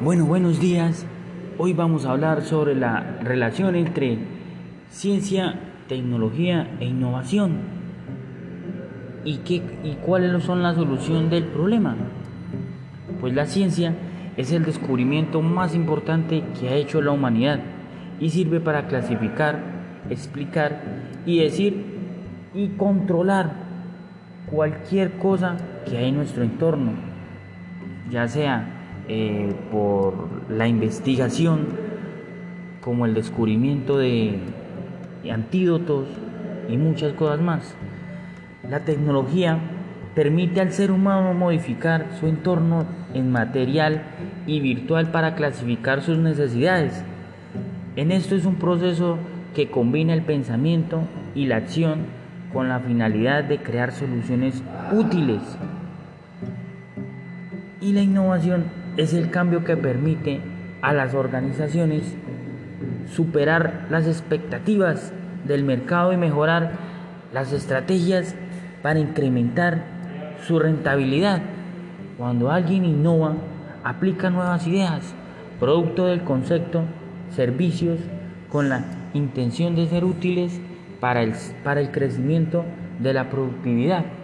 Bueno, buenos días. Hoy vamos a hablar sobre la relación entre ciencia, tecnología e innovación. ¿Y, qué, y cuáles son la solución del problema? Pues la ciencia es el descubrimiento más importante que ha hecho la humanidad y sirve para clasificar, explicar y decir y controlar cualquier cosa que hay en nuestro entorno, ya sea eh, por la investigación, como el descubrimiento de antídotos y muchas cosas más. La tecnología permite al ser humano modificar su entorno en material y virtual para clasificar sus necesidades. En esto es un proceso que combina el pensamiento y la acción con la finalidad de crear soluciones útiles. Y la innovación es el cambio que permite a las organizaciones superar las expectativas del mercado y mejorar las estrategias para incrementar su rentabilidad. Cuando alguien innova, aplica nuevas ideas, producto del concepto, servicios, con la intención de ser útiles para el, para el crecimiento de la productividad.